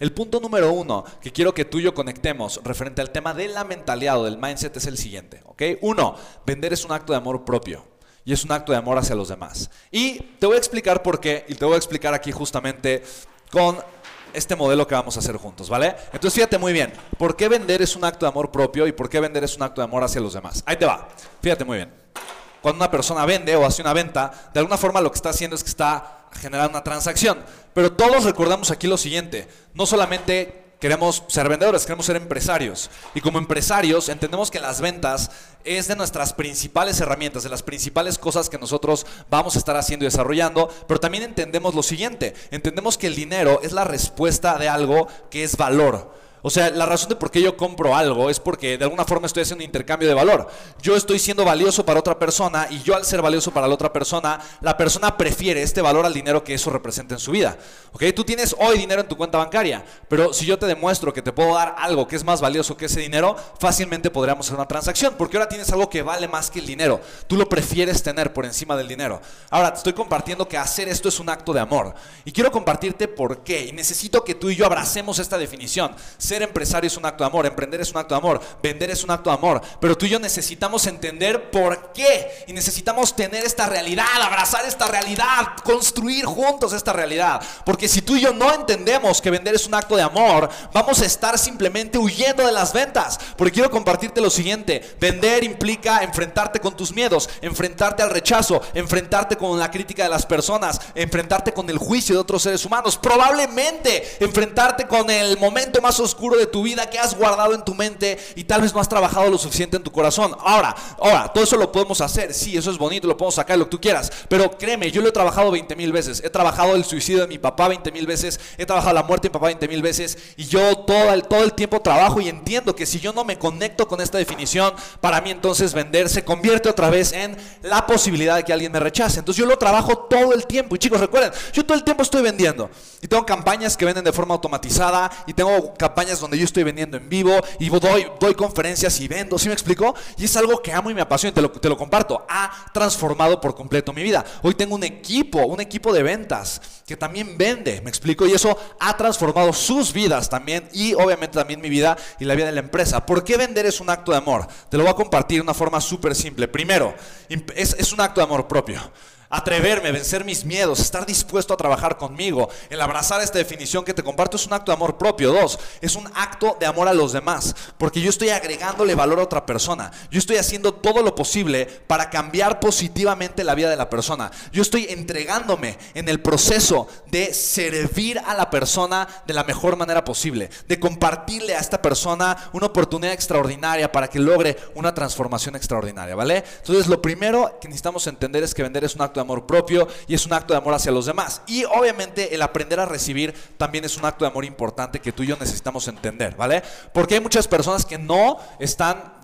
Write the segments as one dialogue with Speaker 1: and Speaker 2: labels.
Speaker 1: el punto número uno que quiero que tú y yo conectemos referente al tema de la mentalidad del mindset es el siguiente, ¿ok? Uno, vender es un acto de amor propio y es un acto de amor hacia los demás. Y te voy a explicar por qué y te voy a explicar aquí justamente con este modelo que vamos a hacer juntos, ¿vale? Entonces fíjate muy bien, ¿por qué vender es un acto de amor propio y por qué vender es un acto de amor hacia los demás? Ahí te va, fíjate muy bien. Cuando una persona vende o hace una venta, de alguna forma lo que está haciendo es que está generando una transacción. Pero todos recordamos aquí lo siguiente, no solamente queremos ser vendedores, queremos ser empresarios. Y como empresarios entendemos que las ventas es de nuestras principales herramientas, de las principales cosas que nosotros vamos a estar haciendo y desarrollando, pero también entendemos lo siguiente, entendemos que el dinero es la respuesta de algo que es valor. O sea, la razón de por qué yo compro algo es porque de alguna forma estoy haciendo un intercambio de valor. Yo estoy siendo valioso para otra persona y yo al ser valioso para la otra persona, la persona prefiere este valor al dinero que eso representa en su vida. ¿Ok? Tú tienes hoy dinero en tu cuenta bancaria, pero si yo te demuestro que te puedo dar algo que es más valioso que ese dinero, fácilmente podríamos hacer una transacción, porque ahora tienes algo que vale más que el dinero. Tú lo prefieres tener por encima del dinero. Ahora, te estoy compartiendo que hacer esto es un acto de amor. Y quiero compartirte por qué. Y necesito que tú y yo abracemos esta definición empresario es un acto de amor, emprender es un acto de amor, vender es un acto de amor. Pero tú y yo necesitamos entender por qué. Y necesitamos tener esta realidad, abrazar esta realidad, construir juntos esta realidad. Porque si tú y yo no entendemos que vender es un acto de amor, vamos a estar simplemente huyendo de las ventas. Porque quiero compartirte lo siguiente. Vender implica enfrentarte con tus miedos, enfrentarte al rechazo, enfrentarte con la crítica de las personas, enfrentarte con el juicio de otros seres humanos. Probablemente enfrentarte con el momento más oscuro de tu vida que has guardado en tu mente y tal vez no has trabajado lo suficiente en tu corazón. Ahora, ahora, todo eso lo podemos hacer. Sí, eso es bonito, lo podemos sacar, lo que tú quieras. Pero créeme, yo lo he trabajado 20 mil veces. He trabajado el suicidio de mi papá 20 mil veces. He trabajado la muerte de mi papá 20 mil veces. Y yo todo el, todo el tiempo trabajo y entiendo que si yo no me conecto con esta definición, para mí entonces vender se convierte otra vez en la posibilidad de que alguien me rechace. Entonces yo lo trabajo todo el tiempo. Y chicos, recuerden, yo todo el tiempo estoy vendiendo. Y tengo campañas que venden de forma automatizada. Y tengo campañas donde yo estoy vendiendo en vivo y doy, doy conferencias y vendo, ¿sí me explico? Y es algo que amo y me apasiona, te lo, te lo comparto. Ha transformado por completo mi vida. Hoy tengo un equipo, un equipo de ventas que también vende, ¿me explico? Y eso ha transformado sus vidas también y obviamente también mi vida y la vida de la empresa. ¿Por qué vender es un acto de amor? Te lo voy a compartir de una forma súper simple. Primero, es, es un acto de amor propio atreverme, vencer mis miedos, estar dispuesto a trabajar conmigo, el abrazar esta definición que te comparto es un acto de amor propio. Dos, es un acto de amor a los demás, porque yo estoy agregándole valor a otra persona. Yo estoy haciendo todo lo posible para cambiar positivamente la vida de la persona. Yo estoy entregándome en el proceso de servir a la persona de la mejor manera posible, de compartirle a esta persona una oportunidad extraordinaria para que logre una transformación extraordinaria, ¿vale? Entonces, lo primero que necesitamos entender es que vender es un acto de amor propio y es un acto de amor hacia los demás. Y obviamente el aprender a recibir también es un acto de amor importante que tú y yo necesitamos entender, ¿vale? Porque hay muchas personas que no están,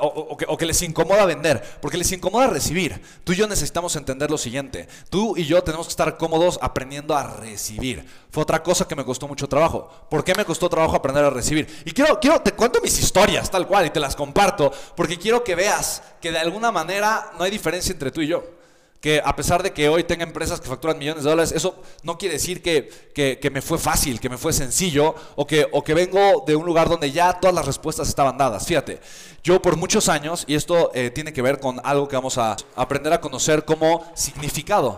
Speaker 1: o, que, o que les incomoda vender, porque les incomoda recibir. Tú y yo necesitamos entender lo siguiente, tú y yo tenemos que estar cómodos aprendiendo a recibir. Fue otra cosa que me costó mucho trabajo. ¿Por qué me costó trabajo aprender a recibir? Y quiero, quiero, te cuento mis historias tal cual y te las comparto, porque quiero que veas que de alguna manera no hay diferencia entre tú y yo que a pesar de que hoy tenga empresas que facturan millones de dólares, eso no quiere decir que, que, me fue fácil, que me fue sencillo o que, o que vengo de un lugar donde ya todas las respuestas estaban dadas. Fíjate, yo por muchos años, y esto eh, tiene que ver con algo que vamos a aprender a conocer como significado.